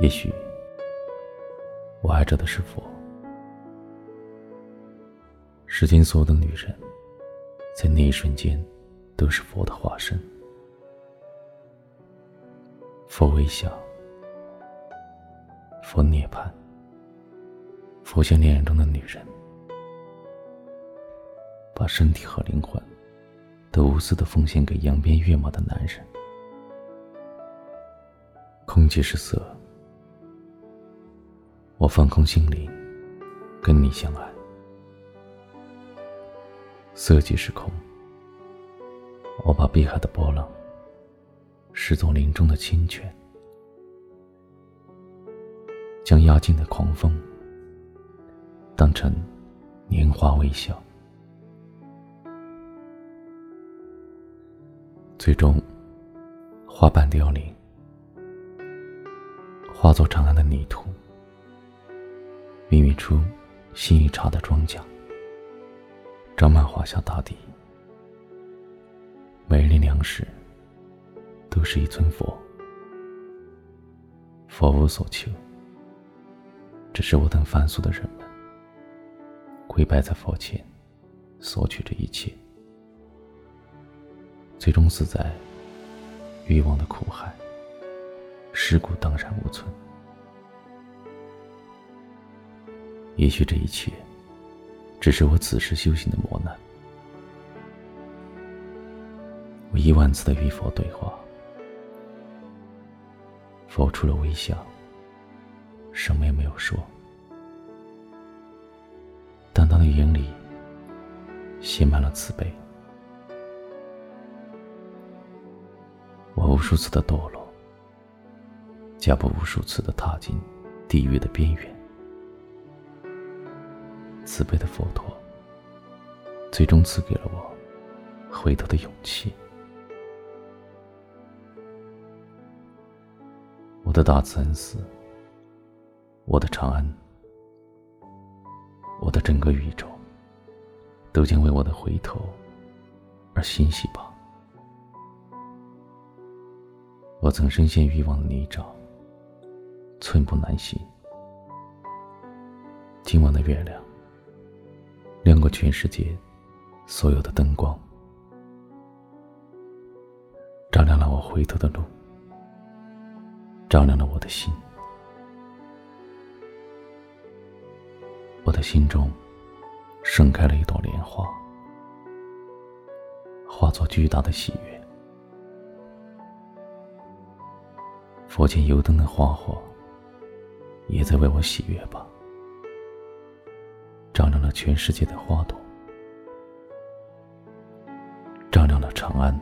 也许，我爱着的是佛。世间所有的女人，在那一瞬间，都是佛的化身。佛微笑，佛涅槃，佛像恋人中的女人，把身体和灵魂都无私的奉献给扬鞭跃马的男人。空气是色，我放空心灵，跟你相爱。色即是空，我把碧海的波浪视作林中的清泉，将压境的狂风当成年华微笑，最终花瓣凋零，化作长安的泥土，出新一茬的庄稼。长满华夏大地，每粒粮食都是一尊佛。佛无所求，只是我等凡俗的人们跪拜在佛前，索取这一切，最终死在欲望的苦海，尸骨荡然无存。也许这一切。只是我此时修行的磨难。我一万次的与佛对话，佛除了微笑，什么也没有说，但他的眼里写满了慈悲。我无数次的堕落，脚步无数次的踏进地狱的边缘。慈悲的佛陀，最终赐给了我回头的勇气。我的大慈恩寺，我的长安，我的整个宇宙，都将为我的回头而欣喜吧。我曾深陷欲望的泥沼，寸步难行。今晚的月亮。全世界所有的灯光，照亮了我回头的路，照亮了我的心。我的心中盛开了一朵莲花，化作巨大的喜悦。佛前油灯的花火，也在为我喜悦吧。全世界的花朵，照亮了长安。